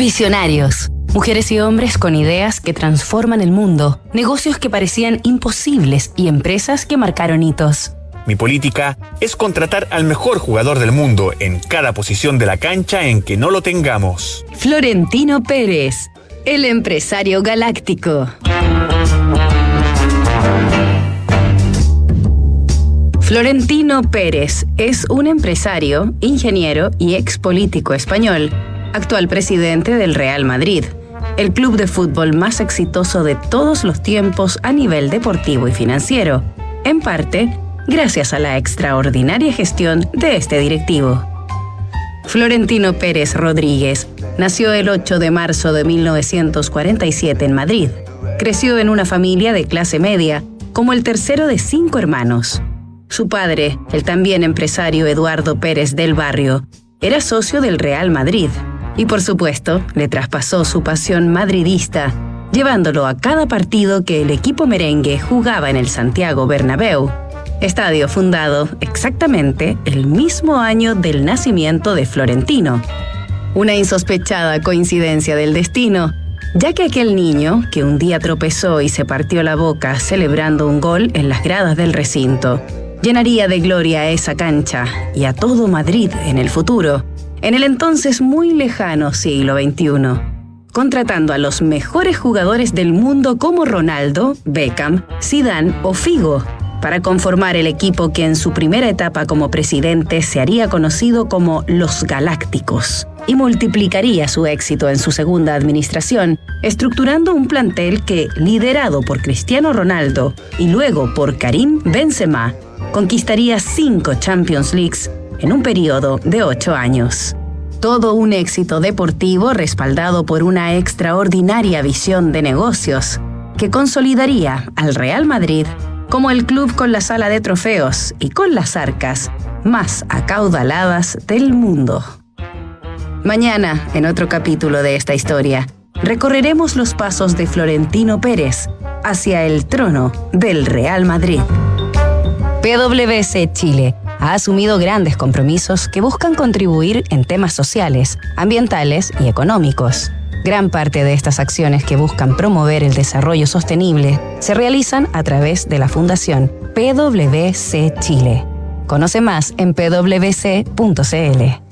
Visionarios. Mujeres y hombres con ideas que transforman el mundo, negocios que parecían imposibles y empresas que marcaron hitos. Mi política es contratar al mejor jugador del mundo en cada posición de la cancha en que no lo tengamos. Florentino Pérez, el empresario galáctico. Florentino Pérez es un empresario, ingeniero y ex político español, actual presidente del Real Madrid, el club de fútbol más exitoso de todos los tiempos a nivel deportivo y financiero, en parte gracias a la extraordinaria gestión de este directivo. Florentino Pérez Rodríguez nació el 8 de marzo de 1947 en Madrid. Creció en una familia de clase media, como el tercero de cinco hermanos. Su padre, el también empresario Eduardo Pérez del Barrio, era socio del Real Madrid y por supuesto le traspasó su pasión madridista, llevándolo a cada partido que el equipo merengue jugaba en el Santiago Bernabéu, estadio fundado exactamente el mismo año del nacimiento de Florentino. Una insospechada coincidencia del destino, ya que aquel niño, que un día tropezó y se partió la boca celebrando un gol en las gradas del recinto, llenaría de gloria a esa cancha y a todo Madrid en el futuro, en el entonces muy lejano siglo XXI, contratando a los mejores jugadores del mundo como Ronaldo, Beckham, Zidane o Figo, para conformar el equipo que en su primera etapa como presidente se haría conocido como los Galácticos y multiplicaría su éxito en su segunda administración, estructurando un plantel que, liderado por Cristiano Ronaldo y luego por Karim Benzema, conquistaría cinco Champions Leagues en un periodo de ocho años. Todo un éxito deportivo respaldado por una extraordinaria visión de negocios que consolidaría al Real Madrid como el club con la sala de trofeos y con las arcas más acaudaladas del mundo. Mañana, en otro capítulo de esta historia, recorreremos los pasos de Florentino Pérez hacia el trono del Real Madrid. PwC Chile ha asumido grandes compromisos que buscan contribuir en temas sociales, ambientales y económicos. Gran parte de estas acciones que buscan promover el desarrollo sostenible se realizan a través de la Fundación PwC Chile. Conoce más en pwc.cl.